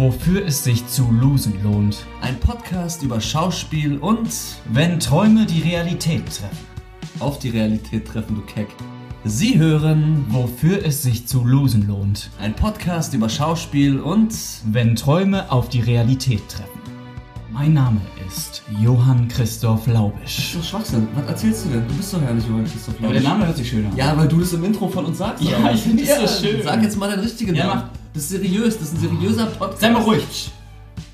Wofür es sich zu losen lohnt. Ein Podcast über Schauspiel und Wenn Träume die Realität treffen. auf die Realität treffen, du Keck. Sie hören, wofür es sich zu losen lohnt. Ein Podcast über Schauspiel und Wenn Träume auf die Realität treffen. Mein Name ist Johann Christoph Laubisch. so Schwachsinn. Was erzählst du denn? Du bist doch ja nicht Johann Christoph Aber der Name hört sich schön an. Ja, weil du das im Intro von uns sagst. Ja, aber. ich finde das so schön. Sag jetzt mal deinen richtigen Ja, Namen. mach. Das ist seriös, das ist ein seriöser Podcast. Sei mal ruhig.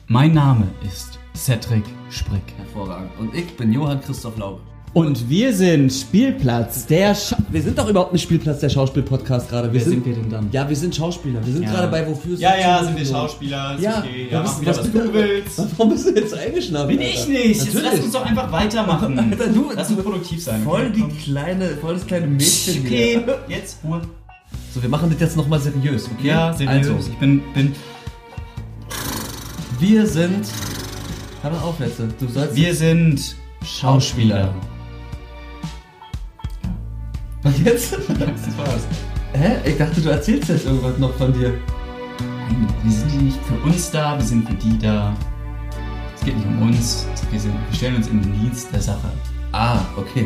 Mein Name ist Cedric Sprick. Hervorragend. Und ich bin Johann Christoph Laube. Und wir sind Spielplatz der Scha Wir sind doch überhaupt nicht Spielplatz der Schauspiel-Podcast gerade. Wer sind wir denn dann? Ja, wir sind Schauspieler. Wir sind Ja. gerade bei Wofür Ja, ja, sind wir. Schauspieler, ist Ja, okay. ja, mach wieder, was, was du willst. Warum bist du jetzt eingeschnappt? Bin ich nicht. Jetzt lass uns doch einfach weitermachen. Alter, du- lass uns produktiv sein. Voll die kleine, voll das kleine Mädchen Okay, hier. jetzt Ruhe. So, wir machen das jetzt nochmal seriös, okay? Ja, seriös. Also, Ich bin, bin, wir sind. Hör mal auf jetzt. Du sollst. wir sind Schauspieler. Und jetzt? Das war's. Hä? Ich dachte, du erzählst jetzt irgendwas noch von dir. Nein, wir sind nicht für uns da, wir sind für die da. Es geht nicht um uns, wir, sind, wir stellen uns in den Dienst der Sache. Ah, okay.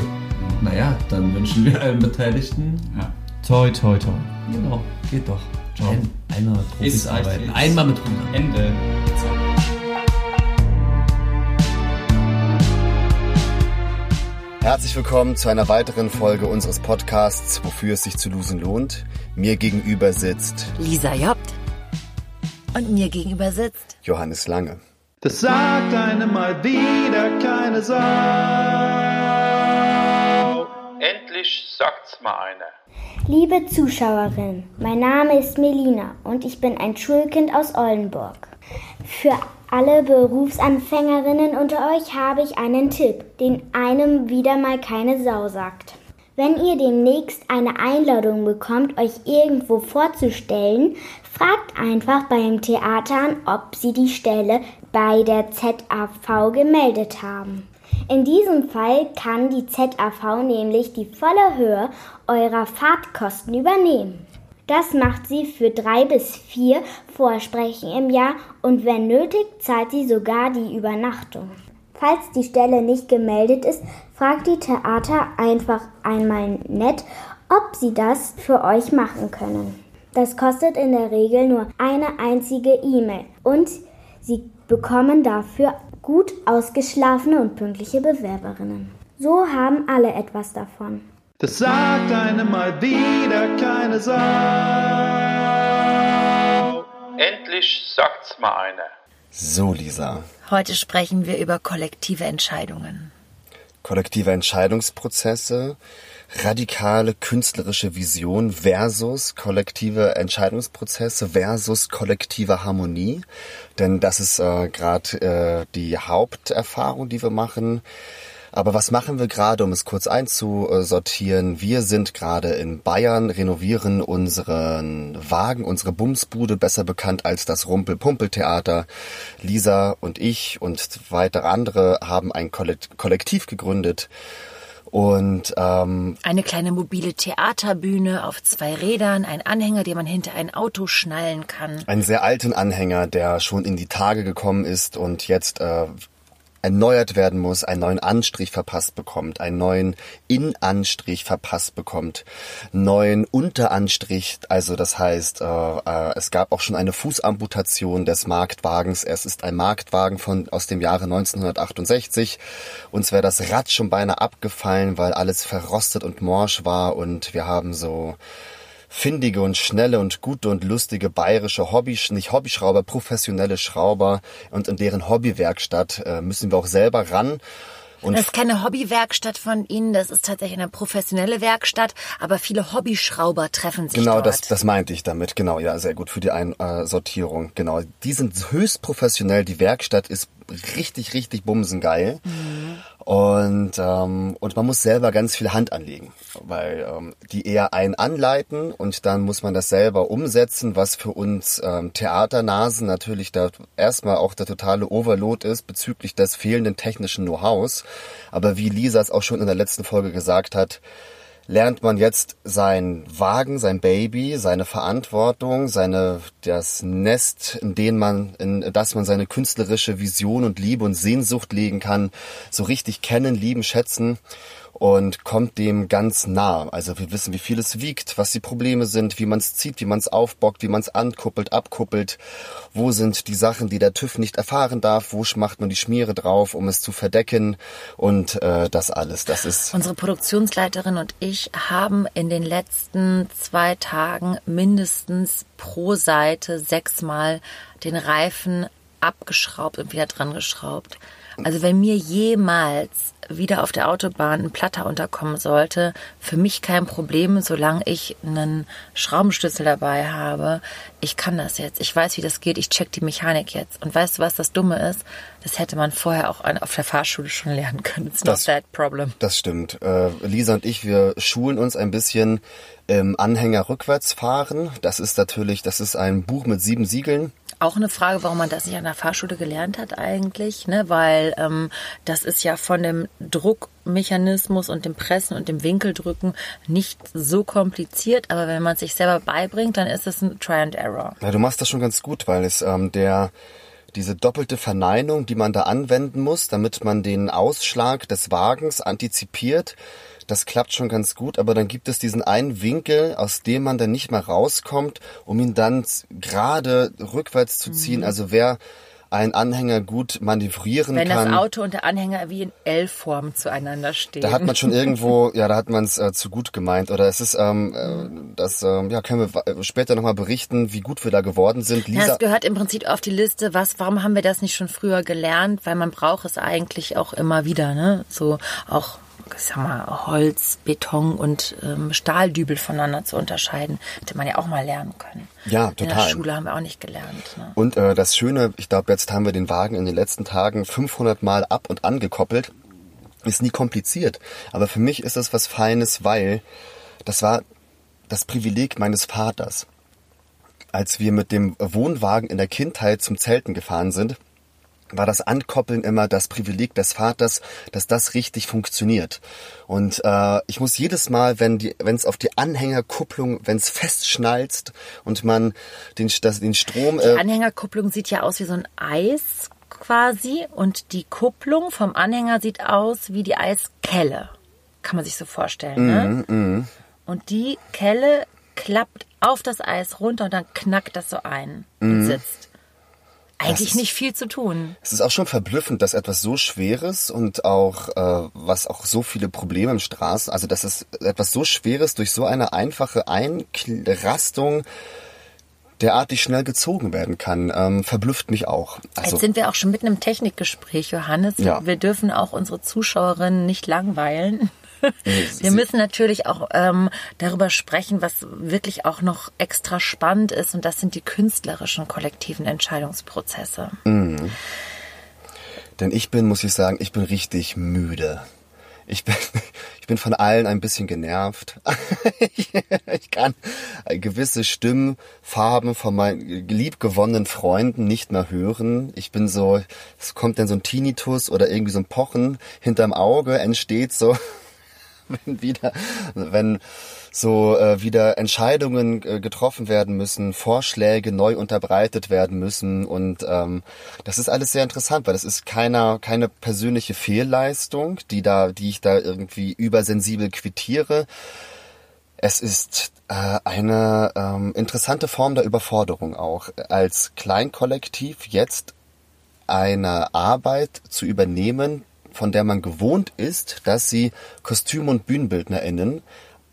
Naja, dann wünschen wir allen Beteiligten. Ja. Toi, toi, toi. Genau, geht doch. Ciao. Ein, einer Profis Ist- arbeiten. Einmal mit 100. Ende. Herzlich willkommen zu einer weiteren Folge unseres Podcasts, wofür es sich zu losen lohnt. Mir gegenüber sitzt Lisa Jobt. Und mir gegenüber sitzt Johannes Lange. Das sagt einem mal wieder keine Sau. Endlich sagt's mal einer. Liebe Zuschauerin, mein Name ist Melina und ich bin ein Schulkind aus Oldenburg. Für alle Berufsanfängerinnen unter euch habe ich einen Tipp, den einem wieder mal keine Sau sagt. Wenn ihr demnächst eine Einladung bekommt, euch irgendwo vorzustellen, fragt einfach beim Theater an, ob sie die Stelle bei der ZAV gemeldet haben. In diesem Fall kann die ZAV nämlich die volle Höhe eurer Fahrtkosten übernehmen. Das macht sie für drei bis vier Vorsprechen im Jahr und wenn nötig zahlt sie sogar die Übernachtung. Falls die Stelle nicht gemeldet ist, fragt die Theater einfach einmal nett, ob sie das für euch machen können. Das kostet in der Regel nur eine einzige E-Mail und sie bekommen dafür gut ausgeschlafene und pünktliche Bewerberinnen. So haben alle etwas davon. Das sagt einem mal wieder keine Sau. Endlich sagt's mal einer. So, Lisa. Heute sprechen wir über kollektive Entscheidungen. Kollektive Entscheidungsprozesse, radikale künstlerische Vision versus kollektive Entscheidungsprozesse versus kollektive Harmonie. Denn das ist äh, gerade äh, die Haupterfahrung, die wir machen. Aber was machen wir gerade, um es kurz einzusortieren? Wir sind gerade in Bayern, renovieren unseren Wagen, unsere Bumsbude, besser bekannt als das Rumpel-Pumpel-Theater. Lisa und ich und weitere andere haben ein Kollekt- Kollektiv gegründet. Und ähm, Eine kleine mobile Theaterbühne auf zwei Rädern, ein Anhänger, den man hinter ein Auto schnallen kann. einen sehr alten Anhänger, der schon in die Tage gekommen ist und jetzt äh, erneuert werden muss, einen neuen Anstrich verpasst bekommt, einen neuen Innenanstrich verpasst bekommt, neuen Unteranstrich, also das heißt, äh, äh, es gab auch schon eine Fußamputation des Marktwagens. Es ist ein Marktwagen von aus dem Jahre 1968. Uns wäre das Rad schon beinahe abgefallen, weil alles verrostet und morsch war und wir haben so findige und schnelle und gute und lustige bayerische Hobby, nicht Hobbyschrauber, professionelle Schrauber und in deren Hobbywerkstatt äh, müssen wir auch selber ran. Und Das ist keine Hobbywerkstatt von Ihnen, das ist tatsächlich eine professionelle Werkstatt, aber viele Hobbyschrauber treffen sich Genau, dort. das, das meinte ich damit. Genau, ja, sehr gut für die Einsortierung. Genau, die sind höchst professionell. Die Werkstatt ist richtig, richtig bumsengeil. Und, ähm, und man muss selber ganz viel Hand anlegen, weil ähm, die eher einen anleiten und dann muss man das selber umsetzen, was für uns ähm, Theaternasen natürlich da erstmal auch der totale Overload ist bezüglich des fehlenden technischen Know-hows. Aber wie Lisa es auch schon in der letzten Folge gesagt hat, lernt man jetzt sein Wagen, sein Baby, seine Verantwortung, seine das Nest, in dem man, in das man seine künstlerische Vision und Liebe und Sehnsucht legen kann, so richtig kennen, lieben, schätzen und kommt dem ganz nah. Also wir wissen, wie viel es wiegt, was die Probleme sind, wie man es zieht, wie man es aufbockt, wie man es ankuppelt, abkuppelt. Wo sind die Sachen, die der TÜV nicht erfahren darf? Wo macht man die Schmiere drauf, um es zu verdecken? Und äh, das alles, das ist... Unsere Produktionsleiterin und ich haben in den letzten zwei Tagen mindestens pro Seite sechsmal den Reifen abgeschraubt und wieder dran geschraubt. Also wenn mir jemals wieder auf der Autobahn ein Platter unterkommen sollte, für mich kein Problem, solange ich einen Schraubenschlüssel dabei habe. Ich kann das jetzt. Ich weiß, wie das geht. Ich check die Mechanik jetzt. Und weißt du, was das Dumme ist? Das hätte man vorher auch auf der Fahrschule schon lernen können. It's not Das- that problem. Das stimmt. Äh, Lisa und ich, wir schulen uns ein bisschen im Anhänger rückwärts fahren. Das ist natürlich, das ist ein Buch mit sieben Siegeln. Auch eine Frage, warum man das nicht an der Fahrschule gelernt hat eigentlich, ne? Weil ähm, das ist ja von dem Druckmechanismus und dem Pressen und dem Winkeldrücken nicht so kompliziert, aber wenn man es sich selber beibringt, dann ist es ein Try and Error. Ja, du machst das schon ganz gut, weil es ähm, der diese doppelte Verneinung, die man da anwenden muss, damit man den Ausschlag des Wagens antizipiert, das klappt schon ganz gut, aber dann gibt es diesen einen Winkel, aus dem man dann nicht mehr rauskommt, um ihn dann gerade rückwärts zu ziehen. Also wer einen Anhänger gut manövrieren Wenn kann. das Auto und der Anhänger wie in L-Form zueinander stehen. Da hat man schon irgendwo, ja, da hat man es äh, zu gut gemeint. Oder es ist, ähm, äh, das, ähm, ja, können wir wa- später nochmal berichten, wie gut wir da geworden sind. Ja, Lisa, es gehört im Prinzip auf die Liste, was, warum haben wir das nicht schon früher gelernt? Weil man braucht es eigentlich auch immer wieder, ne? So auch, ich sag mal, Holz, Beton und ähm, Stahldübel voneinander zu unterscheiden. Hätte man ja auch mal lernen können. Ja, In der total. Schule haben wir auch nicht gelernt. Ne? Und äh, das Schöne, ich glaube, jetzt haben wir den Wagen in den letzten Tagen 500 Mal ab und angekoppelt. Ist nie kompliziert. Aber für mich ist das was Feines, weil das war das Privileg meines Vaters. Als wir mit dem Wohnwagen in der Kindheit zum Zelten gefahren sind, war das Ankoppeln immer das Privileg des Vaters, dass das richtig funktioniert. Und äh, ich muss jedes Mal, wenn die, es auf die Anhängerkupplung, wenn es festschnalzt und man den, das, den Strom Die äh, Anhängerkupplung sieht ja aus wie so ein Eis quasi und die Kupplung vom Anhänger sieht aus wie die Eiskelle. Kann man sich so vorstellen, ne? Und die Kelle klappt auf das Eis runter und dann knackt das so ein und sitzt. Eigentlich ist- nicht viel zu tun. Es ist auch schon verblüffend, dass etwas so Schweres und auch, äh, was auch so viele Probleme im Straßen, also dass es etwas so Schweres durch so eine einfache Einrastung derartig schnell gezogen werden kann, ähm, verblüfft mich auch. Also, Jetzt sind wir auch schon mitten im Technikgespräch, Johannes. Ja. Wir dürfen auch unsere Zuschauerinnen nicht langweilen. Wir müssen natürlich auch ähm, darüber sprechen, was wirklich auch noch extra spannend ist, und das sind die künstlerischen kollektiven Entscheidungsprozesse. denn ich bin, muss ich sagen, ich bin richtig müde. Ich bin, ich bin von allen ein bisschen genervt. ich, ich kann gewisse Stimmfarben von meinen liebgewonnenen Freunden nicht mehr hören. Ich bin so, es kommt dann so ein Tinnitus oder irgendwie so ein Pochen hinterm Auge entsteht so, wenn wieder, wenn so äh, wieder Entscheidungen äh, getroffen werden müssen, Vorschläge neu unterbreitet werden müssen und ähm, das ist alles sehr interessant, weil das ist keiner keine persönliche Fehlleistung, die da, die ich da irgendwie übersensibel quittiere. Es ist äh, eine ähm, interessante Form der Überforderung auch, als Kleinkollektiv jetzt eine Arbeit zu übernehmen, von der man gewohnt ist, dass sie Kostüm- und BühnenbildnerInnen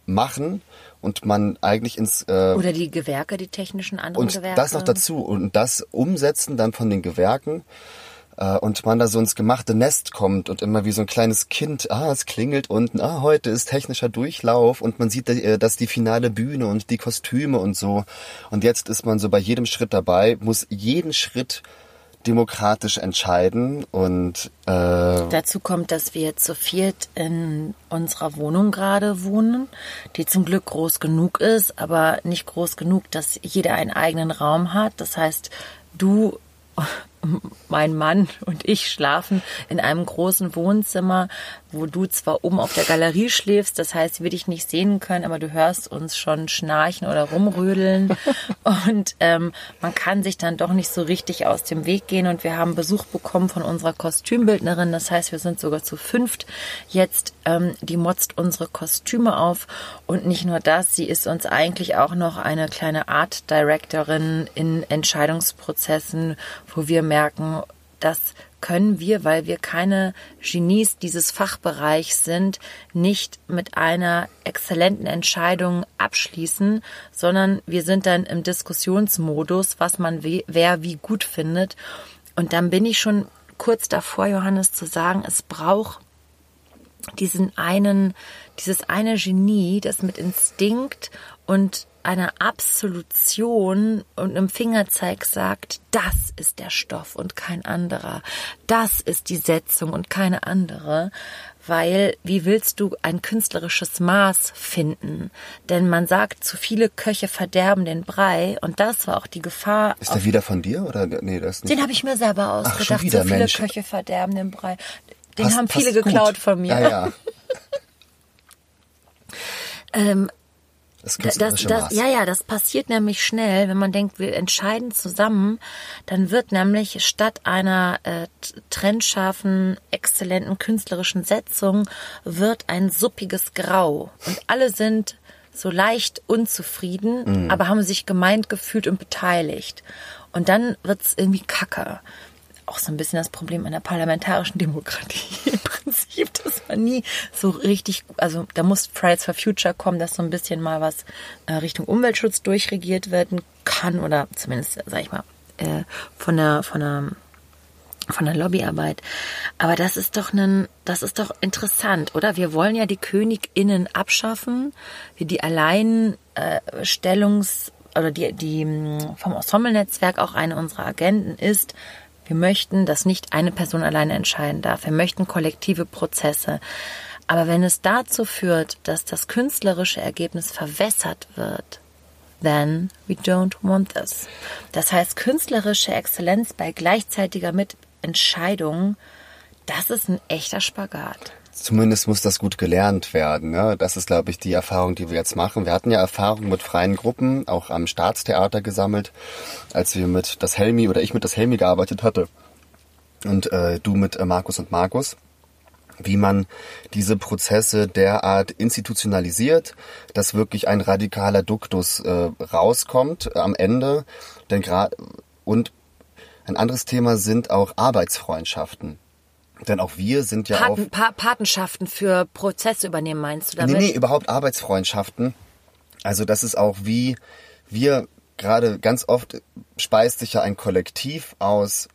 machen und man eigentlich ins äh, Oder die Gewerke, die technischen anderen und Gewerke. das noch dazu und das umsetzen dann von den Gewerken äh, und man da so ins gemachte Nest kommt und immer wie so ein kleines Kind, ah, es klingelt unten, ah, heute ist technischer Durchlauf und man sieht, äh, dass die finale Bühne und die Kostüme und so und jetzt ist man so bei jedem Schritt dabei, muss jeden Schritt demokratisch entscheiden und äh, Dazu kommt, dass wir zu viert in unserer Wohnung gerade wohnen, die zum Glück groß genug ist, aber nicht groß genug, dass jeder einen eigenen Raum hat. Das heißt, du mein Mann und ich schlafen in einem großen Wohnzimmer, wo du zwar oben auf der Galerie schläfst, das heißt, wir dich nicht sehen können, aber du hörst uns schon schnarchen oder rumrödeln. Und ähm, man kann sich dann doch nicht so richtig aus dem Weg gehen. Und wir haben Besuch bekommen von unserer Kostümbildnerin, das heißt, wir sind sogar zu fünft. Jetzt, ähm, die motzt unsere Kostüme auf. Und nicht nur das, sie ist uns eigentlich auch noch eine kleine Art Directorin in Entscheidungsprozessen, wo wir merken, das können wir, weil wir keine Genies dieses Fachbereichs sind, nicht mit einer exzellenten Entscheidung abschließen, sondern wir sind dann im Diskussionsmodus, was man wer wie gut findet. Und dann bin ich schon kurz davor, Johannes, zu sagen, es braucht diesen einen, dieses eine Genie, das mit Instinkt und einer Absolution und einem Fingerzeig sagt, das ist der Stoff und kein anderer. Das ist die Setzung und keine andere. Weil wie willst du ein künstlerisches Maß finden? Denn man sagt, zu viele Köche verderben den Brei und das war auch die Gefahr. Ist der wieder von dir oder nee, das nicht? Den habe ich mir selber ausgedacht. Ach, wieder, zu viele Mensch. Köche verderben den Brei. Den Passt- haben viele passt gut. geklaut von mir. Ja, ja. Ähm, Das das, künstlerische das, Maß. ja, ja, das passiert nämlich schnell, wenn man denkt, wir entscheiden zusammen, dann wird nämlich statt einer äh, trennscharfen, exzellenten künstlerischen Setzung, wird ein suppiges Grau. Und alle sind so leicht unzufrieden, Mhm. aber haben sich gemeint gefühlt und beteiligt. Und dann wird's irgendwie kacke. Auch so ein bisschen das Problem der parlamentarischen Demokratie im Prinzip, dass man nie so richtig, also da muss Fridays for Future kommen, dass so ein bisschen mal was äh, Richtung Umweltschutz durchregiert werden kann oder zumindest, sag ich mal, äh, von der, von der von der Lobbyarbeit. Aber das ist doch ein, das ist doch interessant, oder? Wir wollen ja die KönigInnen abschaffen, wie die Alleinstellungs- oder die, die mh, vom Ensemble-Netzwerk auch eine unserer Agenden ist, wir möchten, dass nicht eine Person alleine entscheiden darf. Wir möchten kollektive Prozesse. Aber wenn es dazu führt, dass das künstlerische Ergebnis verwässert wird, then we don't want this. Das heißt, künstlerische Exzellenz bei gleichzeitiger Mitentscheidung, das ist ein echter Spagat. Zumindest muss das gut gelernt werden. Ne? Das ist, glaube ich, die Erfahrung, die wir jetzt machen. Wir hatten ja Erfahrung mit freien Gruppen, auch am Staatstheater gesammelt, als wir mit das Helmi oder ich mit das Helmi gearbeitet hatte und äh, du mit äh, Markus und Markus wie man diese Prozesse derart institutionalisiert, dass wirklich ein radikaler Duktus äh, rauskommt äh, am Ende. Denn gerade und ein anderes Thema sind auch Arbeitsfreundschaften. Denn auch wir sind ja auf Paten, pa Patenschaften für Prozesse übernehmen, meinst du Nee, damit? nee, überhaupt Arbeitsfreundschaften. Also das ist auch wie wir gerade ganz oft speist sich ja ein Kollektiv aus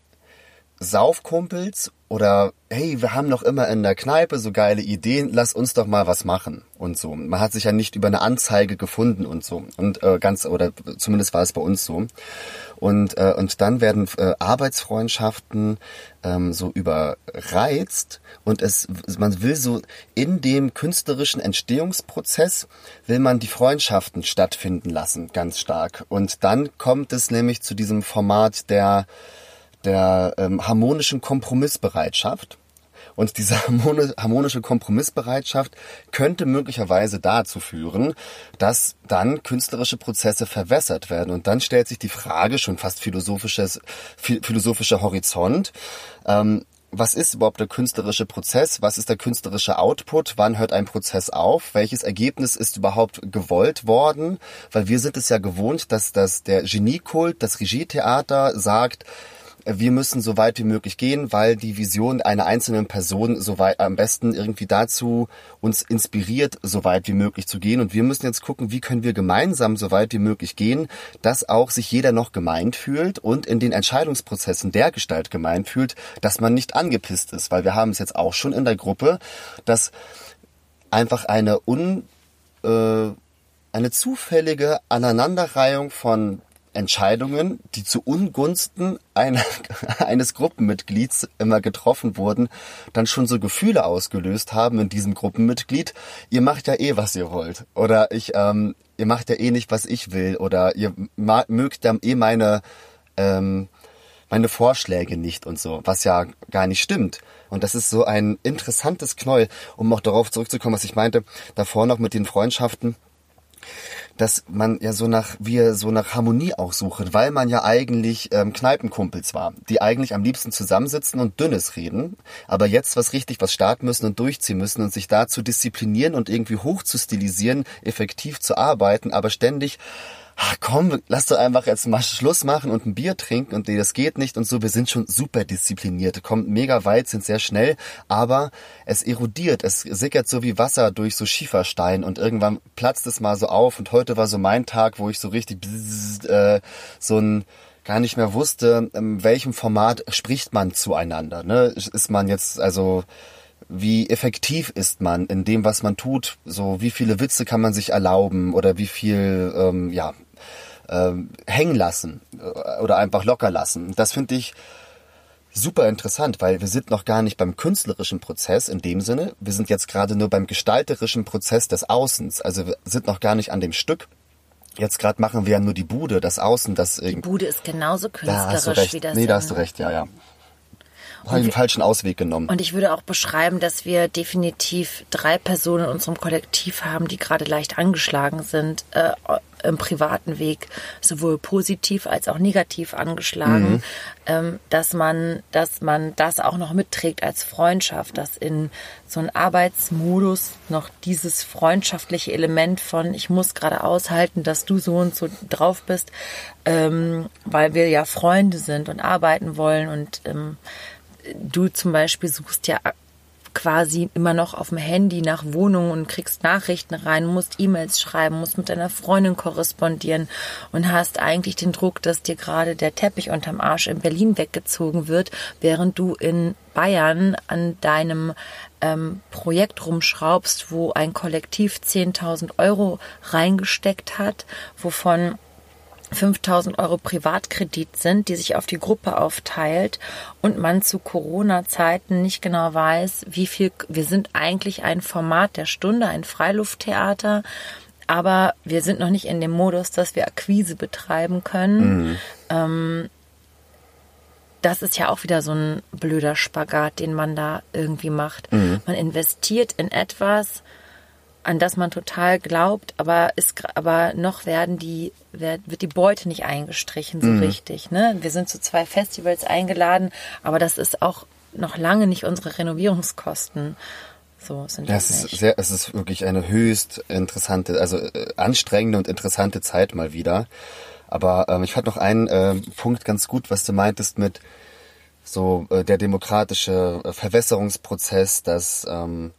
Saufkumpels oder hey, wir haben noch immer in der Kneipe so geile Ideen, lass uns doch mal was machen und so. Man hat sich ja nicht über eine Anzeige gefunden und so und äh, ganz oder zumindest war es bei uns so. Und äh, und dann werden äh, Arbeitsfreundschaften ähm, so überreizt und es man will so in dem künstlerischen Entstehungsprozess will man die Freundschaften stattfinden lassen ganz stark und dann kommt es nämlich zu diesem Format der der ähm, harmonischen Kompromissbereitschaft. Und diese harmoni- harmonische Kompromissbereitschaft könnte möglicherweise dazu führen, dass dann künstlerische Prozesse verwässert werden. Und dann stellt sich die Frage, schon fast philosophisches, phi- philosophischer Horizont, ähm, was ist überhaupt der künstlerische Prozess? Was ist der künstlerische Output? Wann hört ein Prozess auf? Welches Ergebnis ist überhaupt gewollt worden? Weil wir sind es ja gewohnt, dass, dass der Geniekult, das Regietheater sagt, wir müssen so weit wie möglich gehen, weil die Vision einer einzelnen Person so weit am besten irgendwie dazu uns inspiriert, so weit wie möglich zu gehen. Und wir müssen jetzt gucken, wie können wir gemeinsam so weit wie möglich gehen, dass auch sich jeder noch gemeint fühlt und in den Entscheidungsprozessen der Gestalt gemeint fühlt, dass man nicht angepisst ist. Weil wir haben es jetzt auch schon in der Gruppe, dass einfach eine un, äh, eine zufällige Aneinanderreihung von Entscheidungen, die zu Ungunsten einer, eines Gruppenmitglieds immer getroffen wurden, dann schon so Gefühle ausgelöst haben in diesem Gruppenmitglied. Ihr macht ja eh, was ihr wollt. Oder ich, ähm, ihr macht ja eh nicht, was ich will. Oder ihr mögt ja eh meine, ähm, meine Vorschläge nicht und so, was ja gar nicht stimmt. Und das ist so ein interessantes Knäuel, um auch darauf zurückzukommen, was ich meinte, davor noch mit den Freundschaften dass man ja so nach, wir so nach Harmonie auch suchen, weil man ja eigentlich ähm, Kneipenkumpels war, die eigentlich am liebsten zusammensitzen und Dünnes reden, aber jetzt was richtig was starten müssen und durchziehen müssen und sich dazu disziplinieren und irgendwie hoch zu stilisieren, effektiv zu arbeiten, aber ständig ach komm, lass doch einfach jetzt mal Schluss machen und ein Bier trinken und nee, das geht nicht und so. Wir sind schon super diszipliniert, kommen mega weit, sind sehr schnell, aber es erodiert, es sickert so wie Wasser durch so Schieferstein und irgendwann platzt es mal so auf und heute war so mein Tag, wo ich so richtig bzzz, äh, so ein gar nicht mehr wusste, in welchem Format spricht man zueinander. Ne? Ist man jetzt also wie effektiv ist man in dem, was man tut, so wie viele Witze kann man sich erlauben oder wie viel ähm, ja ähm, hängen lassen äh, oder einfach locker lassen. Das finde ich super interessant, weil wir sind noch gar nicht beim künstlerischen Prozess in dem Sinne. Wir sind jetzt gerade nur beim gestalterischen Prozess des Außens. Also wir sind noch gar nicht an dem Stück. Jetzt gerade machen wir ja nur die Bude, das Außen, das Die Bude ist genauso da hast du künstlerisch recht. wie das. nee, da hast du recht, ja, ja. Habe ich den falschen Ausweg genommen. Und ich würde auch beschreiben, dass wir definitiv drei Personen in unserem Kollektiv haben, die gerade leicht angeschlagen sind, äh, im privaten Weg, sowohl positiv als auch negativ angeschlagen, ähm, dass man, dass man das auch noch mitträgt als Freundschaft, dass in so einem Arbeitsmodus noch dieses freundschaftliche Element von ich muss gerade aushalten, dass du so und so drauf bist, ähm, weil wir ja Freunde sind und arbeiten wollen und ähm, du zum Beispiel suchst ja quasi immer noch auf dem Handy nach Wohnungen und kriegst Nachrichten rein, musst E-Mails schreiben, musst mit deiner Freundin korrespondieren und hast eigentlich den Druck, dass dir gerade der Teppich unterm Arsch in Berlin weggezogen wird, während du in Bayern an deinem ähm, Projekt rumschraubst, wo ein Kollektiv 10.000 Euro reingesteckt hat, wovon 5000 Euro Privatkredit sind, die sich auf die Gruppe aufteilt und man zu Corona-Zeiten nicht genau weiß, wie viel, wir sind eigentlich ein Format der Stunde, ein Freilufttheater, aber wir sind noch nicht in dem Modus, dass wir Akquise betreiben können. Ähm, das ist ja auch wieder so ein blöder Spagat, den man da irgendwie macht. Man investiert in etwas, an das man total glaubt, aber ist aber noch werden die wird die Beute nicht eingestrichen so richtig. Ne? Wir sind zu zwei Festivals eingeladen, aber das ist auch noch lange nicht unsere Renovierungskosten. So sind das es nicht. ist sehr, es ist wirklich eine höchst interessante, also äh, anstrengende und interessante Zeit mal wieder. Aber ähm, ich fand noch einen äh, Punkt ganz gut, was du meintest mit so äh, der demokratische äh, Verwässerungsprozess, das ähm,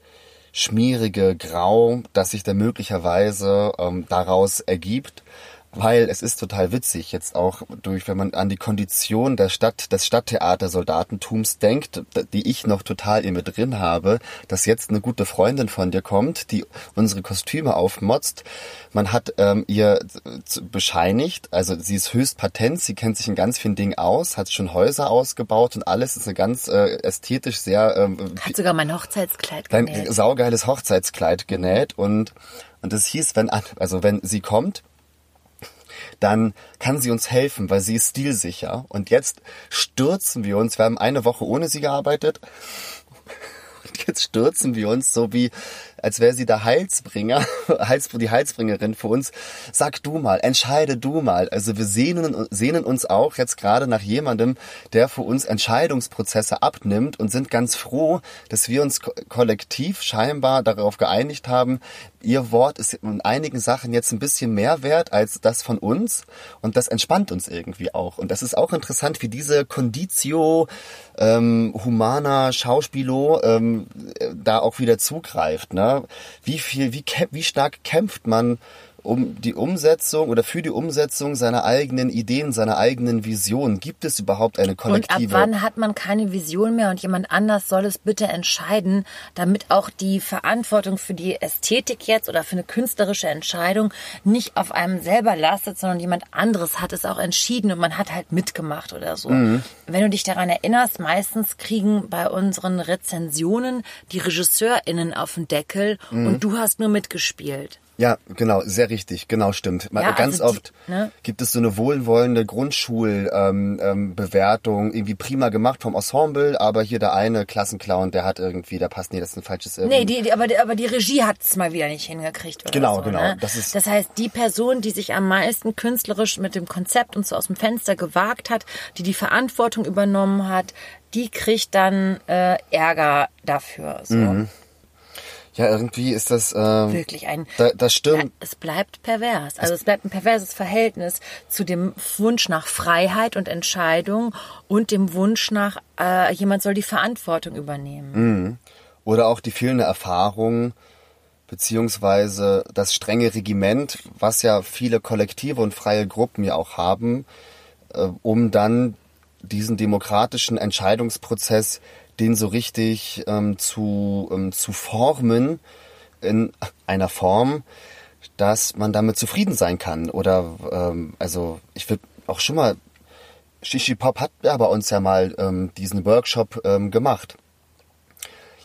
schmierige Grau, das sich da möglicherweise ähm, daraus ergibt. Weil es ist total witzig, jetzt auch durch, wenn man an die Kondition der Stadt, des Stadttheatersoldatentums denkt, die ich noch total in mir drin habe, dass jetzt eine gute Freundin von dir kommt, die unsere Kostüme aufmotzt. Man hat ähm, ihr bescheinigt, also sie ist höchst patent, sie kennt sich in ganz vielen Dingen aus, hat schon Häuser ausgebaut und alles ist eine ganz äh, ästhetisch sehr ähm, Hat sogar mein Hochzeitskleid dein genäht. saugeiles Hochzeitskleid genäht und und es hieß, wenn also wenn sie kommt, dann kann sie uns helfen, weil sie ist stilsicher. Und jetzt stürzen wir uns. Wir haben eine Woche ohne sie gearbeitet. Und jetzt stürzen wir uns so wie, als wäre sie der Heilsbringer, Heils, die Heilsbringerin für uns. Sag du mal, entscheide du mal. Also wir sehnen, sehnen uns auch jetzt gerade nach jemandem, der für uns Entscheidungsprozesse abnimmt und sind ganz froh, dass wir uns ko- kollektiv scheinbar darauf geeinigt haben, ihr Wort ist in einigen Sachen jetzt ein bisschen mehr wert als das von uns und das entspannt uns irgendwie auch. Und das ist auch interessant, wie diese Conditio ähm, humana Schauspielo ähm, äh, da auch wieder zugreift. Ne? Wie viel, wie, wie stark kämpft man um die Umsetzung oder für die Umsetzung seiner eigenen Ideen, seiner eigenen Vision? Gibt es überhaupt eine Und ab kollektive? wann hat man keine Vision mehr und jemand anders soll es bitte entscheiden, damit auch die Verantwortung für die Ästhetik jetzt oder für eine künstlerische Entscheidung nicht auf einem selber lastet, sondern jemand anderes hat es auch entschieden und man hat halt mitgemacht oder so. Mhm. Wenn du dich daran erinnerst, meistens kriegen bei unseren Rezensionen die RegisseurInnen auf den Deckel Mhm. und du hast nur mitgespielt. Ja, genau, sehr richtig, genau stimmt. Ja, ganz also die- oft ne? gibt es so eine wohlwollende Grundschulbewertung, ähm, ähm, irgendwie prima gemacht vom Ensemble, aber hier der eine Klassenclown, der hat irgendwie, der passt, nee, das ist ein falsches. Ähm, Nee, die, die, aber, die, aber die Regie hat es mal wieder nicht hingekriegt. Genau, so, genau. Ne? Das ist- das heißt, die Person, die sich am meisten künstlerisch mit dem Konzept und so aus dem Fenster gewagt hat, die die Verantwortung übernommen hat, die kriegt dann äh, Ärger dafür. So. Mhm. Ja, irgendwie ist das. Ähm, Wirklich ein. Da, das stimmt. Es bleibt pervers. Also es bleibt ein perverses Verhältnis zu dem Wunsch nach Freiheit und Entscheidung und dem Wunsch nach, äh, jemand soll die Verantwortung übernehmen. Oder auch die fehlende Erfahrung, beziehungsweise das strenge Regiment, was ja viele Kollektive und freie Gruppen ja auch haben, äh, um dann diesen demokratischen Entscheidungsprozess, den so richtig ähm, zu, ähm, zu formen in einer Form, dass man damit zufrieden sein kann. Oder ähm, also ich würde auch schon mal, Shishi Pop hat ja bei uns ja mal ähm, diesen Workshop ähm, gemacht.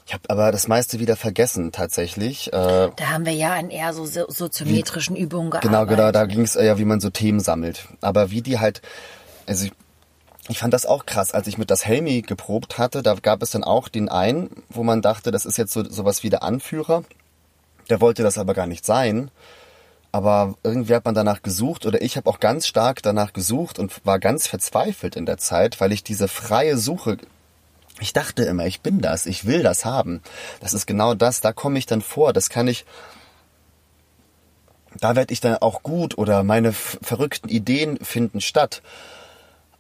Ich habe aber das meiste wieder vergessen tatsächlich. Äh, Da haben wir ja an eher so so- soziometrischen Übungen gearbeitet. Genau, genau, da ging es ja, wie man so Themen sammelt. Aber wie die halt, also ich, ich fand das auch krass, als ich mit das Helmi geprobt hatte, da gab es dann auch den einen, wo man dachte, das ist jetzt so sowas wie der Anführer. Der wollte das aber gar nicht sein. Aber irgendwie hat man danach gesucht oder ich habe auch ganz stark danach gesucht und war ganz verzweifelt in der Zeit, weil ich diese freie Suche ich dachte immer, ich bin das, ich will das haben. Das ist genau das, da komme ich dann vor, das kann ich, da werde ich dann auch gut oder meine verrückten Ideen finden statt.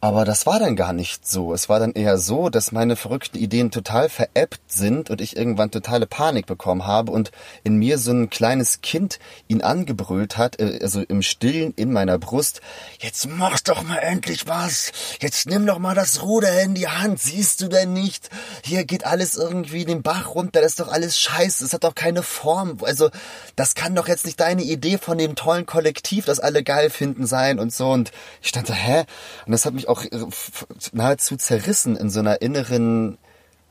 Aber das war dann gar nicht so. Es war dann eher so, dass meine verrückten Ideen total veräppt sind und ich irgendwann totale Panik bekommen habe und in mir so ein kleines Kind ihn angebrüllt hat, äh, also im Stillen in meiner Brust. Jetzt mach doch mal endlich was. Jetzt nimm doch mal das Ruder in die Hand. Siehst du denn nicht? Hier geht alles irgendwie den Bach runter. Das ist doch alles scheiße. Das hat doch keine Form. Also, das kann doch jetzt nicht deine Idee von dem tollen Kollektiv, das alle geil finden sein und so. Und ich stand da, hä? Und das hat mich auch äh, nahezu zerrissen in so einer inneren,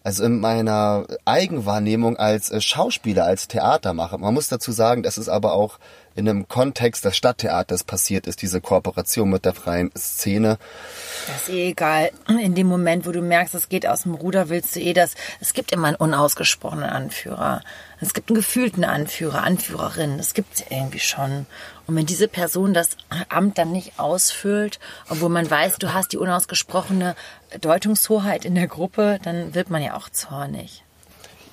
also in meiner Eigenwahrnehmung als äh, Schauspieler, als Theatermacher. Man muss dazu sagen, dass es aber auch in einem Kontext des Stadttheaters passiert ist, diese Kooperation mit der freien Szene. Das ist eh egal. In dem Moment, wo du merkst, es geht aus dem Ruder, willst du eh das. Es gibt immer einen unausgesprochenen Anführer. Es gibt einen gefühlten Anführer, Anführerin. Das gibt's irgendwie schon. Und wenn diese Person das Amt dann nicht ausfüllt, obwohl man weiß, du hast die unausgesprochene Deutungshoheit in der Gruppe, dann wird man ja auch zornig.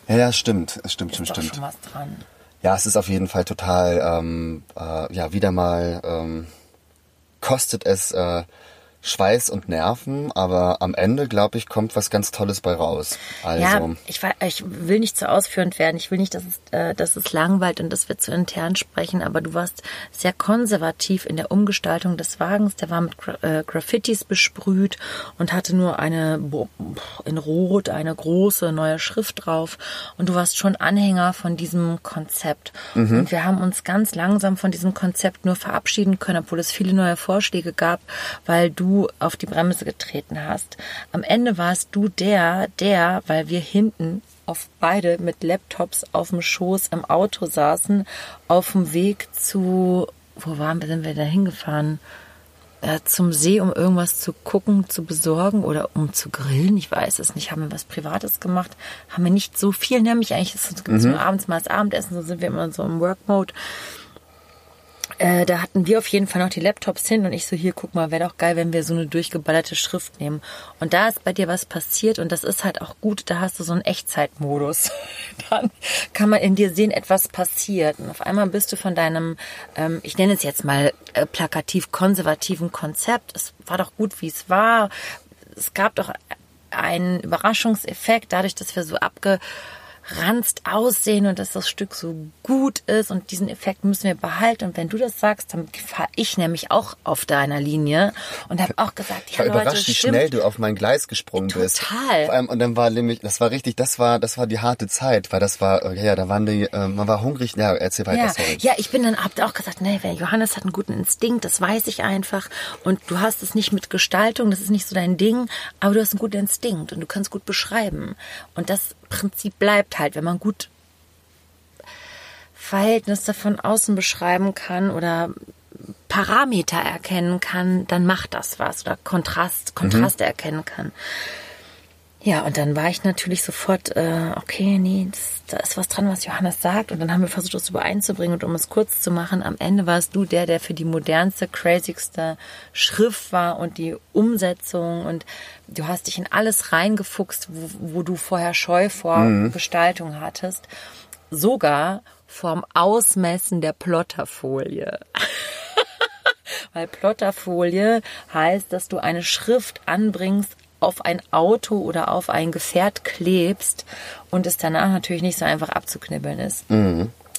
Ja, ja, stimmt. Es stimmt, stimmt, Ist doch stimmt. schon was dran. Ja, es ist auf jeden Fall total, ähm, äh, ja, wieder mal ähm, kostet es äh, Schweiß und Nerven, aber am Ende, glaube ich, kommt was ganz Tolles bei raus. Also, Ja, ich, ich will nicht zu ausführend werden. Ich will nicht, dass es, äh, dass es langweilt und dass wir zu intern sprechen, aber du warst sehr konservativ in der Umgestaltung des Wagens. Der war mit Gra äh, Graffitis besprüht und hatte nur eine in Rot eine große neue Schrift drauf. Und du warst schon Anhänger von diesem Konzept. Und wir haben uns ganz langsam von diesem Konzept nur verabschieden können, obwohl es viele neue Vorschläge gab, weil du auf die Bremse getreten hast. Am Ende warst du der, der, weil wir hinten auf beide mit Laptops auf dem Schoß im Auto saßen, auf dem Weg zu, wo waren wir, sind wir da hingefahren? Äh, zum See, um irgendwas zu gucken, zu besorgen oder um zu grillen. Ich weiß es nicht. Haben wir was Privates gemacht? Haben wir nicht so viel, nämlich eigentlich ist es so abends mal das Abendessen, so sind wir immer so im Work-Mode. Äh, da hatten wir auf jeden Fall noch die Laptops hin und ich so, hier, guck mal, wäre doch geil, wenn wir so eine durchgeballerte Schrift nehmen. Und da ist bei dir was passiert und das ist halt auch gut, da hast du so einen Echtzeitmodus. Dann kann man in dir sehen, etwas passiert. Und auf einmal bist du von deinem, ähm, ich nenne es jetzt mal äh, plakativ konservativen Konzept. Es war doch gut, wie es war. Es gab doch einen Überraschungseffekt, dadurch, dass wir so abge ranzt aussehen und dass das Stück so gut ist und diesen Effekt müssen wir behalten. Und wenn du das sagst, dann fahre ich nämlich auch auf deiner Linie und habe auch gesagt, ich war ja Leute, überrascht, wie stimmt. schnell du auf mein Gleis gesprungen bist. Total. Vor allem, und dann war nämlich, das war richtig, das war, das war die harte Zeit, weil das war, äh, ja, da waren die, äh, man war hungrig. Ja, erzähl weiter, Ja, sorry. ja, ich bin dann hab auch gesagt, nee, Johannes hat einen guten Instinkt, das weiß ich einfach. Und du hast es nicht mit Gestaltung, das ist nicht so dein Ding, aber du hast einen guten Instinkt und du kannst gut beschreiben. Und das Prinzip bleibt halt, wenn man gut Verhältnisse von außen beschreiben kann oder Parameter erkennen kann, dann macht das was oder Kontrast, Kontraste erkennen kann. Ja, und dann war ich natürlich sofort, äh, okay, nee, das, da ist was dran, was Johannes sagt. Und dann haben wir versucht, das übereinzubringen. Und um es kurz zu machen, am Ende warst du der, der für die modernste, crazigste Schrift war und die Umsetzung. Und du hast dich in alles reingefuchst, wo, wo du vorher Scheu vor Gestaltung hattest. Sogar vorm Ausmessen der Plotterfolie. Weil Plotterfolie heißt, dass du eine Schrift anbringst, auf ein Auto oder auf ein Gefährt klebst und es danach natürlich nicht so einfach abzuknibbeln ist.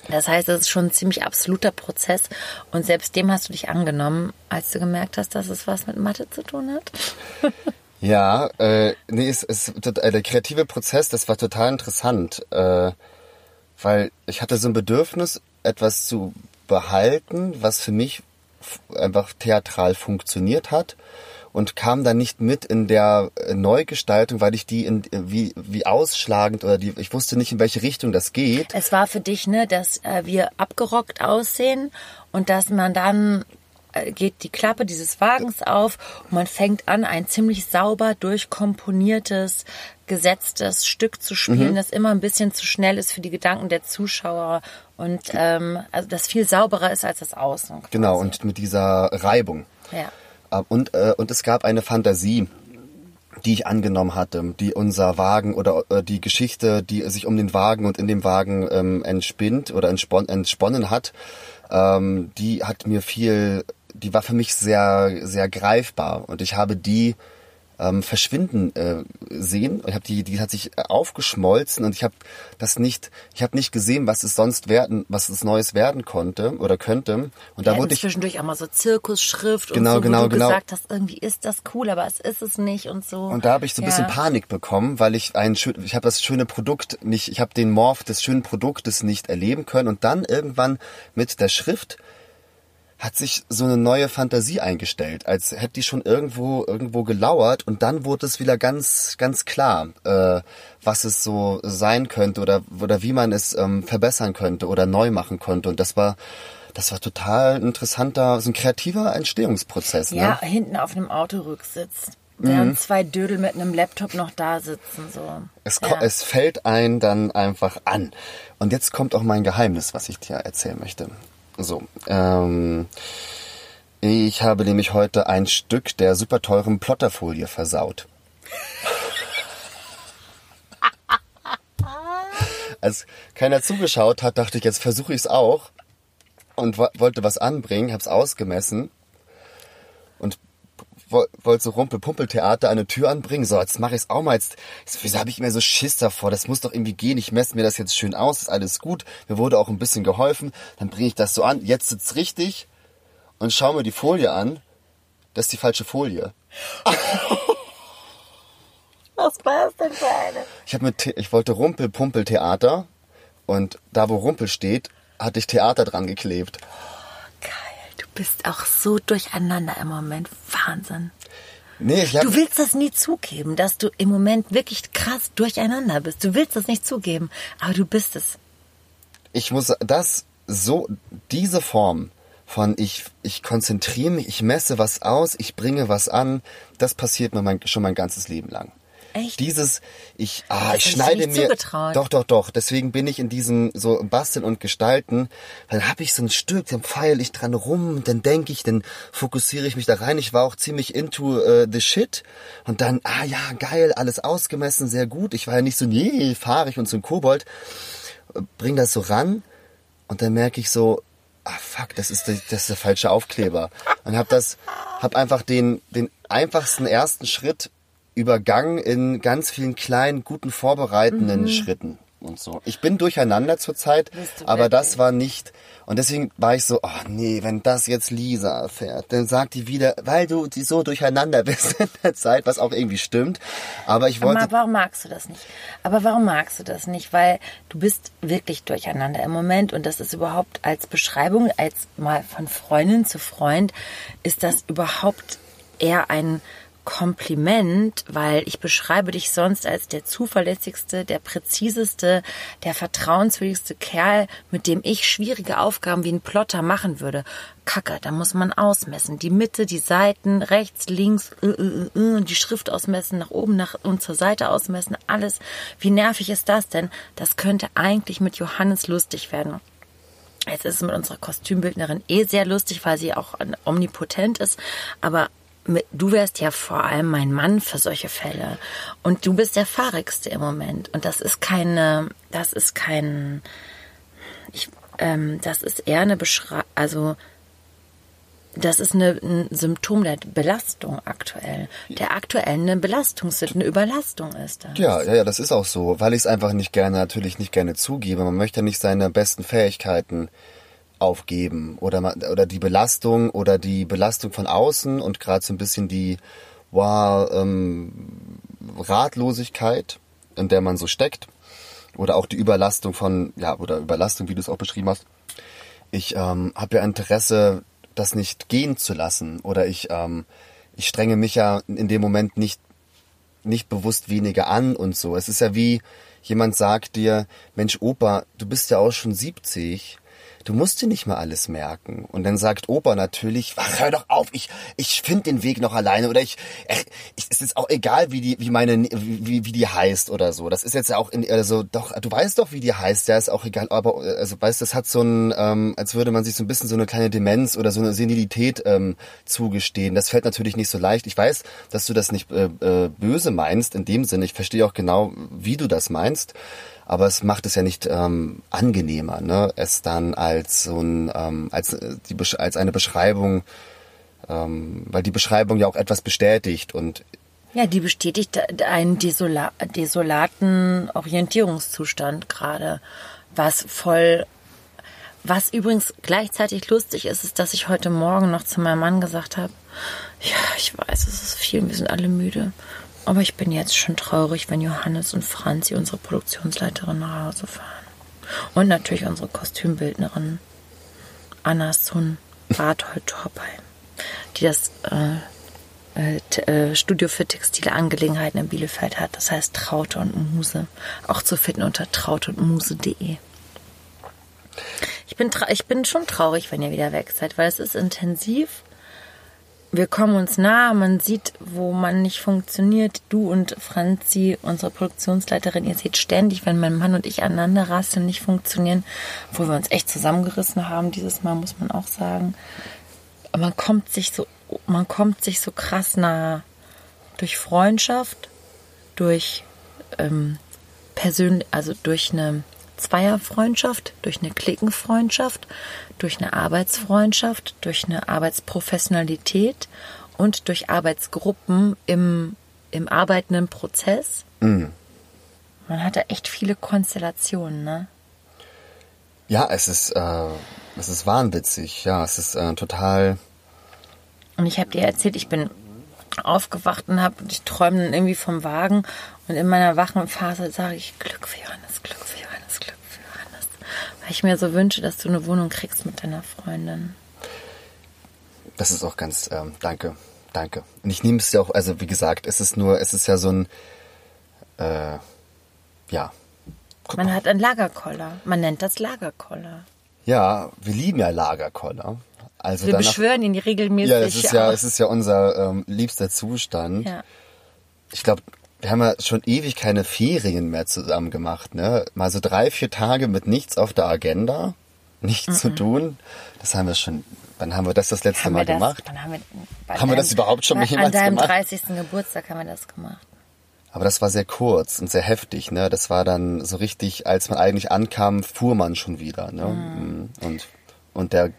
Das heißt, es ist schon ein ziemlich absoluter Prozess und selbst dem hast du dich angenommen, als du gemerkt hast, dass es was mit Mathe zu tun hat. Ja, äh, nee, es ist äh, der kreative Prozess, das war total interessant, äh, weil ich hatte so ein Bedürfnis, etwas zu behalten, was für mich einfach theatral funktioniert hat und kam dann nicht mit in der äh, Neugestaltung, weil ich die in, wie, wie ausschlagend oder die, ich wusste nicht, in welche Richtung das geht. Es war für dich, ne, dass äh, wir abgerockt aussehen und dass man dann äh, geht die Klappe dieses Wagens auf und man fängt an, ein ziemlich sauber durchkomponiertes, gesetztes Stück zu spielen, Mhm. das immer ein bisschen zu schnell ist für die Gedanken der Zuschauer und ähm, also das viel sauberer ist als das Außen. quasi. Genau, und mit dieser Reibung. ja. Äh, Und, äh, und es gab eine Fantasie, die ich angenommen hatte, die unser Wagen oder äh, die Geschichte, die sich um den Wagen und in dem Wagen ähm, entspinnt oder entspon entsponnen hat, ähm, die hat mir viel, die war für mich sehr, sehr greifbar und ich habe die ähm, verschwinden äh, sehen. Ich habe die, die hat sich aufgeschmolzen und ich habe das nicht, ich habe nicht gesehen, was es sonst werden, was es Neues werden konnte oder könnte. Und Wir da wurde ich zwischendurch auch mal so Zirkusschrift Genau, und so, genau, wo du genau. gesagt hast, irgendwie ist das cool, aber es ist es nicht und so. Und da habe ich so ein bisschen Ja. Panik bekommen, weil ich ein schön, ich habe das schöne Produkt nicht, ich habe den Morph des schönen Produktes nicht erleben können und dann irgendwann mit der Schrift hat sich so eine neue Fantasie eingestellt, als hätte die schon irgendwo irgendwo gelauert und dann wurde es wieder ganz ganz klar, äh, was es so sein könnte oder oder wie man es ähm, verbessern könnte oder neu machen könnte und das war das war total interessanter, so ein kreativer Entstehungsprozess. Ne? Ja, hinten auf einem Autorücksitz. Während zwei Dödel mit einem Laptop noch da sitzen. So. Es, ja. es fällt einen dann einfach an. Und jetzt kommt auch mein Geheimnis, was ich dir erzählen möchte. So, ähm, ich habe nämlich heute ein Stück der super teuren Plotterfolie versaut. Als keiner zugeschaut hat, dachte ich, jetzt versuche ich es auch und wo- wollte was anbringen, hab's ausgemessen und wollte so Rumpel-Pumpel-Theater eine Tür anbringen. So, jetzt mache ich es auch mal. Jetzt, jetzt wieso habe ich immer so Schiss davor? Das muss doch irgendwie gehen. Ich messe mir das jetzt schön aus. Ist alles gut. Mir wurde auch ein bisschen geholfen. Dann bringe ich das so an. Jetzt sitzt richtig und schau mir die Folie an. Das ist die falsche Folie. Was war das denn für eine? Ich habe mit, ich wollte Rumpel-Pumpel-Theater und da, wo Rumpel steht, hatte ich Theater dran geklebt. Bist auch so durcheinander im Moment. Wahnsinn. Nee, Du willst das nie zugeben, dass du im Moment wirklich krass durcheinander bist. Du willst das nicht zugeben, aber du bist es. ich muss das so, diese Form von ich, ich konzentriere mich, ich messe was aus, ich bringe was an, das passiert mir mein, schon mein ganzes Leben lang. Echt? Dieses, ich, ah, Das ich ich schneide mir, zugetraut. doch, doch, doch, deswegen bin ich in diesem so Basteln und Gestalten, dann habe ich so ein Stück, dann feile ich dran rum, dann denke ich, dann fokussiere ich mich da rein, ich war auch ziemlich into äh, the shit und dann, ah ja, geil, alles ausgemessen, sehr gut, ich war ja nicht so, nee, fahrig und so ein Kobold, bring das so ran und dann merke ich so, ah fuck, das ist der, das ist der falsche Aufkleber. Und hab das, hab einfach den, den einfachsten ersten Schritt übergangen in ganz vielen kleinen, guten vorbereitenden Schritten und so. Ich bin durcheinander zurzeit, aber das war nicht, und deswegen war ich so, oh nee, wenn das jetzt Lisa erfährt, dann sagt die wieder, weil du die so durcheinander bist in der Zeit, was auch irgendwie stimmt. Aber ich wollte, Aber warum magst du das nicht? Aber warum magst du das nicht? Weil du bist wirklich durcheinander im Moment und das ist überhaupt als Beschreibung, als mal von Freundin zu Freund, ist das überhaupt eher ein Kompliment, weil ich beschreibe dich sonst als der zuverlässigste, der präziseste, der vertrauenswürdigste Kerl, mit dem ich schwierige Aufgaben wie ein Plotter machen würde. Kacke, da muss man ausmessen. Die Mitte, die Seiten, rechts, links, äh, äh, äh, die Schrift ausmessen, nach oben nach und zur Seite ausmessen, alles. Wie nervig ist das denn? Das könnte eigentlich mit Johannes lustig werden. Jetzt ist es mit unserer Kostümbildnerin eh sehr lustig, weil sie auch omnipotent ist. Aber du wärst ja vor allem mein Mann für solche Fälle. Und du bist der fahrigste im Moment. Und das ist keine, das ist kein, ich, ähm, das ist eher eine Beschreibung, also, das ist eine, ein Symptom der Belastung aktuell. Der aktuellen Belastung, eine Überlastung ist das. Ja, ja, ja, das ist auch so, weil ich es einfach nicht gerne, natürlich nicht gerne zugebe. Man möchte nicht seine besten Fähigkeiten aufgeben oder oder die Belastung oder die Belastung von außen und gerade so ein bisschen die wow, ähm, Ratlosigkeit, in der man so steckt oder auch die Überlastung von ja oder Überlastung, wie du es auch beschrieben hast. Ich ähm, habe ja Interesse, das nicht gehen zu lassen oder ich ähm, ich strenge mich ja in dem Moment nicht nicht bewusst weniger an und so. Es ist ja wie jemand sagt dir, Mensch Opa, du bist ja auch schon 70 du musst dir nicht mal alles merken. Und dann sagt Opa natürlich, ach, hör doch auf, ich, ich finde den Weg noch alleine oder ich, ich, es ist auch egal, wie die, wie meine, wie, wie die heißt oder so. Das ist jetzt auch in, also doch, du weißt doch, wie die heißt, ja, ist auch egal, aber, also weißt, das hat so ein, ähm, als würde man sich so ein bisschen so eine kleine Demenz oder so eine Senilität ähm, zugestehen. Das fällt natürlich nicht so leicht. Ich weiß, dass du das nicht äh, äh, böse meinst, in dem Sinne. Ich verstehe auch genau, wie du das meinst aber es macht es ja nicht ähm, angenehmer, ne? es dann als so ein, ähm, als, äh, die, als eine Beschreibung, ähm, weil die Beschreibung ja auch etwas bestätigt und ja, die bestätigt einen desola desolaten Orientierungszustand gerade, was voll was übrigens gleichzeitig lustig ist, ist, dass ich heute Morgen noch zu meinem Mann gesagt habe, ja, ich weiß, es ist viel, wir sind alle müde. Aber ich bin jetzt schon traurig, wenn Johannes und Franzi, unsere Produktionsleiterin, nach Hause fahren. Und natürlich unsere Kostümbildnerin Annas Sohn Barthold Torpey, die das äh, äh, äh, Studio für textile Angelegenheiten in Bielefeld hat. Das heißt Traute und Muse. Auch zu finden unter trauteundmuse.de. Ich bin, ich bin schon traurig, wenn ihr wieder weg seid, weil es ist intensiv wir kommen uns nah, man sieht, wo man nicht funktioniert. Du und Franzi, unsere Produktionsleiterin, ihr seht ständig, wenn mein Mann und ich aneinander rasseln, nicht funktionieren, wo wir uns echt zusammengerissen haben dieses Mal, muss man auch sagen. Man kommt sich so, man kommt sich so krass nah durch Freundschaft, durch ähm, persönlich, also durch eine Zweierfreundschaft, durch eine Klickenfreundschaft, durch eine Arbeitsfreundschaft, durch eine Arbeitsprofessionalität und durch Arbeitsgruppen im, im arbeitenden Prozess. Mhm. Man hat da echt viele Konstellationen, ne? Ja, es ist, äh, es ist wahnwitzig, ja, es ist äh, total. Und ich habe dir erzählt, ich bin aufgewacht und habe, ich träume dann irgendwie vom Wagen und in meiner wachen Phase sage ich Glück für Johannes, Glück für Johannes, Glück für Johannes. Weil ich mir so wünsche, dass du eine Wohnung kriegst mit deiner Freundin. Das ist auch ganz, ähm, danke, danke. Und ich nehme es ja auch, also wie gesagt, es ist nur, es ist ja so ein, äh, ja. Guck Man mal. hat einen Lagerkoller. Man nennt das Lagerkoller. Ja, wir lieben ja Lagerkoller. Also wir danach, beschwören ihn regelmäßig. Ja, es ist ja, es ist ja unser ähm, liebster Zustand. Ja. Ich glaube, wir haben ja schon ewig keine Ferien mehr zusammen gemacht, ne? Mal so drei, vier Tage mit nichts auf der Agenda, nichts mhm. zu tun. Das haben wir schon. Wann haben wir das das letzte haben Mal das, gemacht? Haben wir, haben deinem, wir das überhaupt schon mal jemals gemacht? An deinem 30. Geburtstag haben wir das gemacht. Aber das war sehr kurz und sehr heftig, ne? Das war dann so richtig, als man eigentlich ankam, fuhr man schon wieder, ne? Mhm. Und, und der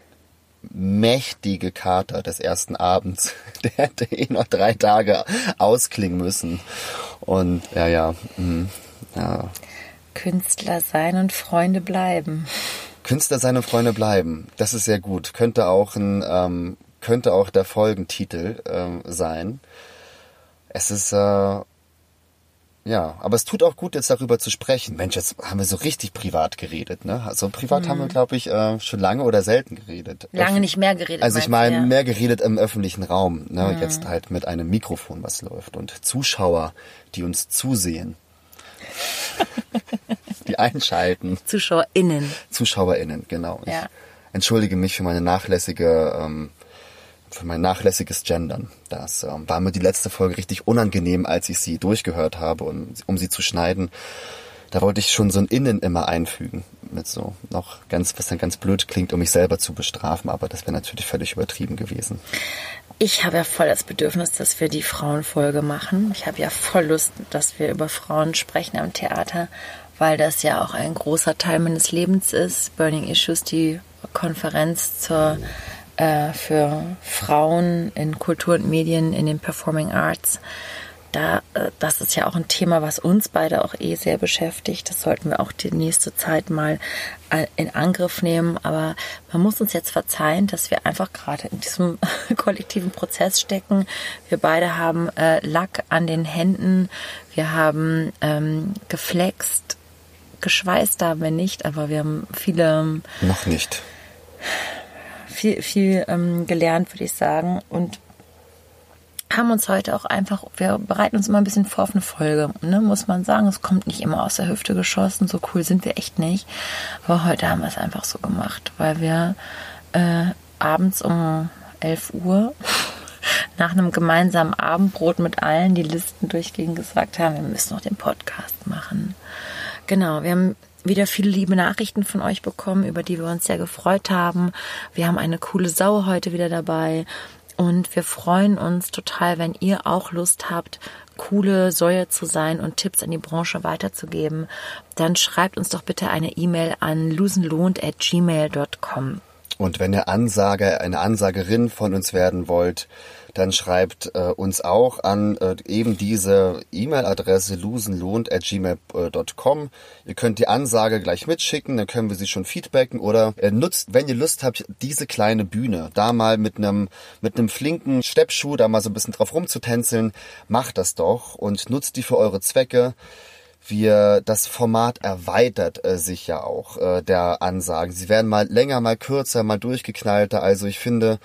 mächtige Kater des ersten Abends. Der hätte eh noch drei Tage ausklingen müssen. Und ja, ja, mh, ja. Künstler sein und Freunde bleiben. Künstler sein und Freunde bleiben. Das ist sehr gut. Könnte auch ein, ähm, könnte auch der Folgentitel ähm, sein. Es ist, äh, Ja, aber es tut auch gut, jetzt darüber zu sprechen. Mensch, jetzt haben wir so richtig privat geredet, ne? Also privat haben wir, glaube ich, äh, schon lange oder selten geredet. Lange nicht mehr geredet. Also ich meine, ja. mehr geredet im öffentlichen Raum, ne? Jetzt halt mit einem Mikrofon, was läuft und Zuschauer, die uns zusehen. die einschalten. ZuschauerInnen. ZuschauerInnen, genau. Ich Ja. entschuldige mich für meine nachlässige, ähm, für mein nachlässiges Gendern. Das ähm, war mir die letzte Folge richtig unangenehm, als ich sie durchgehört habe, um, um sie zu schneiden. Da wollte ich schon so ein Innen immer einfügen. Mit so noch ganz, was dann ganz blöd klingt, um mich selber zu bestrafen, aber das wäre natürlich völlig übertrieben gewesen. Ich habe ja voll das Bedürfnis, dass wir die Frauenfolge machen. Ich habe ja voll Lust, dass wir über Frauen sprechen am Theater, weil das ja auch ein großer Teil meines Lebens ist. Burning Issues, die Konferenz zur, äh, für Frauen in Kultur und Medien in den Performing Arts. Da, äh, das ist ja auch ein Thema, was uns beide auch eh sehr beschäftigt. Das sollten wir auch die nächste Zeit mal äh, in Angriff nehmen. Aber man muss uns jetzt verzeihen, dass wir einfach gerade in diesem kollektiven Prozess stecken. Wir beide haben äh, Lack an den Händen. Wir haben ähm, geflext. Geschweißt haben wir nicht, aber wir haben viele Noch nicht. Viel, viel ähm, gelernt, würde ich sagen. Und haben uns heute auch einfach, wir bereiten uns immer ein bisschen vor auf eine Folge, ne, muss man sagen. Es kommt nicht immer aus der Hüfte geschossen, so cool sind wir echt nicht. Aber heute haben wir es einfach so gemacht, weil wir äh, abends um 11 Uhr nach einem gemeinsamen Abendbrot mit allen die Listen durchgehen gesagt haben, wir müssen noch den Podcast machen. Genau, wir haben wieder viele liebe Nachrichten von euch bekommen, über die wir uns sehr gefreut haben. Wir haben eine coole Sau heute wieder dabei und wir freuen uns total, wenn ihr auch Lust habt, coole Säue zu sein und Tipps an die Branche weiterzugeben. Dann schreibt uns doch bitte eine E-Mail an losenlohnt@gmail.com. Und wenn ihr Ansager, eine Ansagerin von uns werden wollt, dann schreibt äh, uns auch an äh, eben diese E-Mail-Adresse losenlohnt.gmail.com. Ihr könnt die Ansage gleich mitschicken, dann können wir sie schon feedbacken oder äh, nutzt, wenn ihr Lust habt, diese kleine Bühne, da mal mit einem mit einem flinken Steppschuh da mal so ein bisschen drauf rumzutänzeln, macht das doch und nutzt die für eure Zwecke wir das Format erweitert äh, sich ja auch äh, der Ansagen. Sie werden mal länger, mal kürzer, mal durchgeknallter. Also ich finde,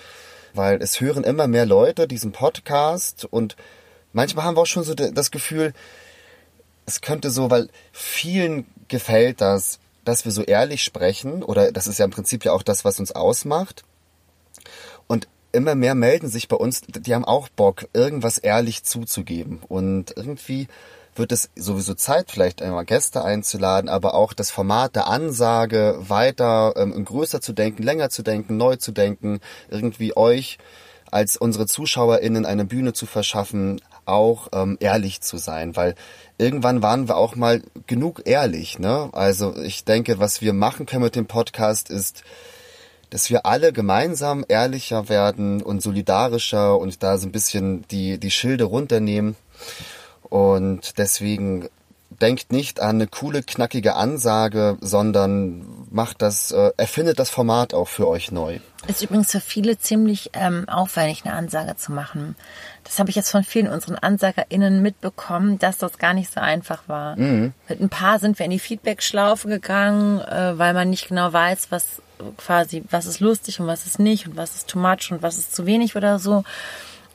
weil es hören immer mehr Leute diesen Podcast und manchmal haben wir auch schon so das Gefühl, es könnte so, weil vielen gefällt das, dass wir so ehrlich sprechen oder das ist ja im Prinzip ja auch das, was uns ausmacht. Und immer mehr melden sich bei uns, die haben auch Bock, irgendwas ehrlich zuzugeben. Und irgendwie wird es sowieso Zeit, vielleicht einmal Gäste einzuladen, aber auch das Format der Ansage weiter ähm, größer zu denken, länger zu denken, neu zu denken, irgendwie euch als unsere ZuschauerInnen eine Bühne zu verschaffen, auch ähm, ehrlich zu sein, weil irgendwann waren wir auch mal genug ehrlich, ne? Also ich denke, was wir machen können mit dem Podcast ist, dass wir alle gemeinsam ehrlicher werden und solidarischer und da so ein bisschen die, die Schilde runternehmen. Und deswegen denkt nicht an eine coole, knackige Ansage, sondern macht das, äh, erfindet das Format auch für euch neu. Ist übrigens für viele ziemlich ähm, aufwendig, eine Ansage zu machen. Das habe ich jetzt von vielen unseren AnsagerInnen mitbekommen, dass das gar nicht so einfach war. Mit ein paar sind wir in die Feedback-Schlaufe gegangen, äh, weil man nicht genau weiß, was quasi, was ist lustig und was ist nicht und was ist too much und was ist zu wenig oder so.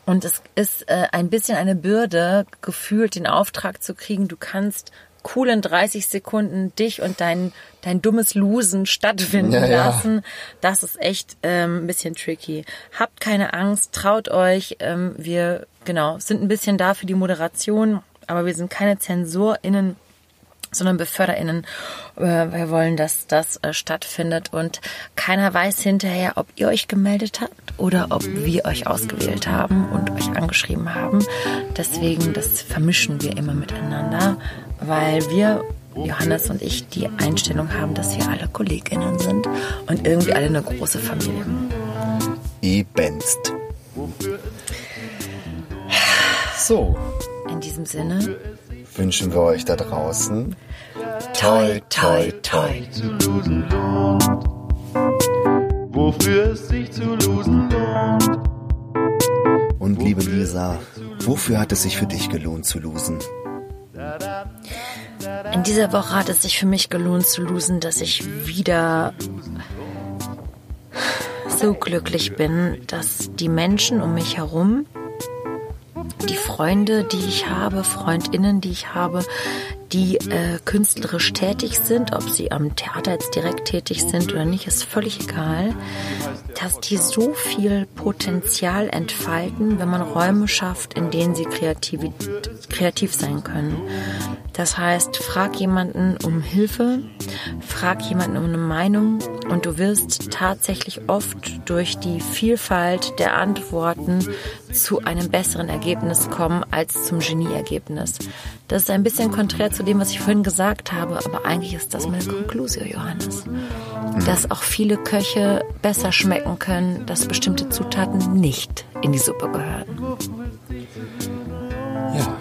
Und es ist äh, ein bisschen eine Bürde, gefühlt den Auftrag zu kriegen, du kannst cool in 30 Sekunden dich und dein, dein dummes Losen stattfinden Ja, ja. lassen. Das ist echt ähm, ein bisschen tricky. Habt keine Angst, traut euch. Ähm, wir, genau, sind ein bisschen da für die Moderation, aber wir sind keine ZensorInnen, sondern BeförderInnen. Äh, Wir wollen, dass das äh, stattfindet und keiner weiß hinterher, ob ihr euch gemeldet habt oder ob wir euch ausgewählt haben und euch angeschrieben haben. Deswegen, das vermischen wir immer miteinander, weil wir, Johannes und ich, die Einstellung haben, dass wir alle KollegInnen sind und irgendwie alle eine große Familie. Ebenst. So, In diesem Sinne, wünschen wir euch da draußen toi, toi, toi. zu losen lohnt. Wofür es sich zu losen lohnt. und liebe Lisa, wofür hat es sich für dich gelohnt zu losen? In dieser Woche hat es sich für mich gelohnt zu losen, dass ich wieder so glücklich bin, dass die Menschen um mich herum, die Freunde, die ich habe, Freundinnen, die ich habe, die äh, künstlerisch tätig sind, ob sie am Theater jetzt direkt tätig sind oder nicht, ist völlig egal, dass die so viel Potenzial entfalten, wenn man Räume schafft, in denen sie kreativ, kreativ sein können. Das heißt, frag jemanden um Hilfe, frag jemanden um eine Meinung und du wirst tatsächlich oft durch die Vielfalt der Antworten zu einem besseren Ergebnis kommen als zum Genieergebnis. Das ist ein bisschen konträr zu dem, was ich vorhin gesagt habe, aber eigentlich ist das meine Konklusio, Johannes. Dass auch viele Köche besser schmecken können, dass bestimmte Zutaten nicht in die Suppe gehören. Ja.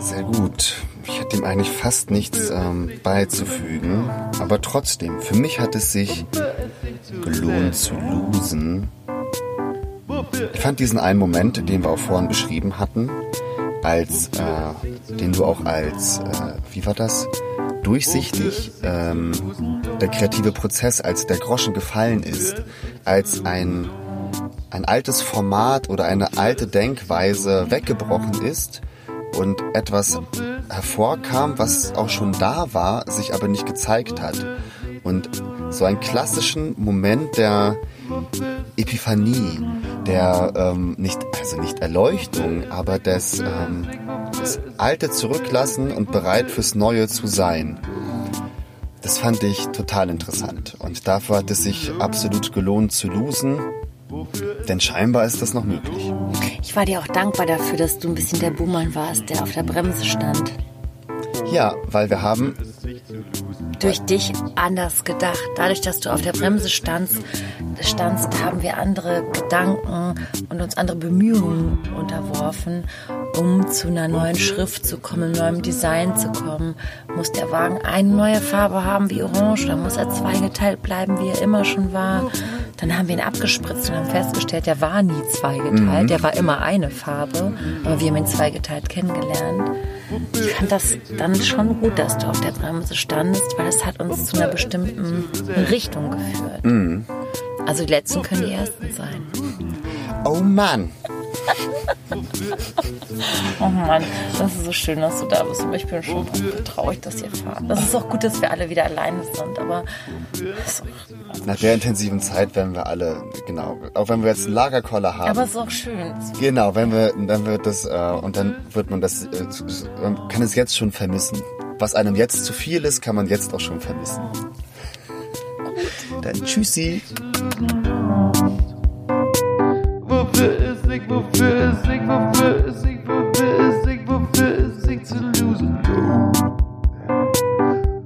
Sehr gut. Ich hätte ihm eigentlich fast nichts ähm, beizufügen. Aber trotzdem, für mich hat es sich gelohnt zu losen. Ich fand diesen einen Moment, den wir auch vorhin beschrieben hatten, als, äh, den du auch als, äh, wie war das? Durchsichtig, ähm, der kreative Prozess, als der Groschen gefallen ist, als ein, ein altes Format oder eine alte Denkweise weggebrochen ist und etwas hervorkam, was auch schon da war, sich aber nicht gezeigt hat. Und so einen klassischen Moment der Epiphanie, der ähm, nicht, also nicht Erleuchtung, aber des, ähm, das Alte zurücklassen und bereit fürs Neue zu sein. Das fand ich total interessant. Und dafür hat es sich absolut gelohnt zu losen. Denn scheinbar ist das noch möglich. Ich war dir auch dankbar dafür, dass du ein bisschen der Buhmann warst, der auf der Bremse stand. Ja, weil wir haben Durch dich anders gedacht. Dadurch, dass du auf der Bremse standst, standst, haben wir andere Gedanken und uns andere Bemühungen unterworfen, um zu einer neuen Schrift zu kommen, neuem Design zu kommen. Muss der Wagen eine neue Farbe haben wie Orange oder muss er zweigeteilt bleiben, wie er immer schon war? Dann haben wir ihn abgespritzt und haben festgestellt, der war nie zweigeteilt, der war immer eine Farbe, aber wir haben ihn zweigeteilt kennengelernt. Ich fand das dann schon gut, dass du auf der Bremse standest, weil es hat uns zu einer bestimmten Richtung geführt. Also die letzten können die ersten sein. Oh Mann, Oh Mann, das ist so schön, dass du da bist. Aber ich bin schon traurig, dass ihr fahrt. Das ist auch gut, dass wir alle wieder alleine sind, aber nach der intensiven Zeit werden wir alle, genau, auch wenn wir jetzt einen Lagerkoller haben. aber es ist auch schön. Genau, wenn wir, dann wird das, äh, und dann wird man das, äh, man kann es jetzt schon vermissen. Was einem jetzt zu viel ist, kann man jetzt auch schon vermissen. Dann tschüssi. Wofür wofür wofür ist sich, wofür ist sich, wofür ist sich zu losen?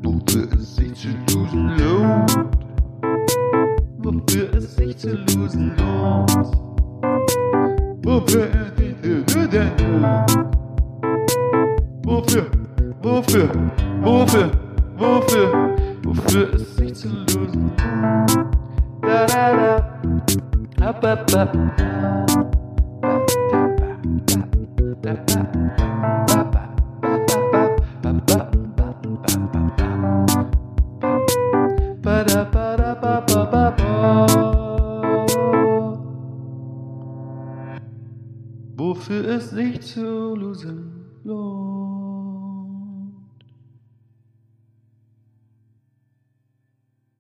Wofür ist sich zu losen lohnt? Wofür sich zu losen lohnt? Wofür sich zu losen Wofür, wofür, wofür, wofür, wofür ist sich zu losen? Da da da. Up, up, up. Wofür es sich zu losen lohnt.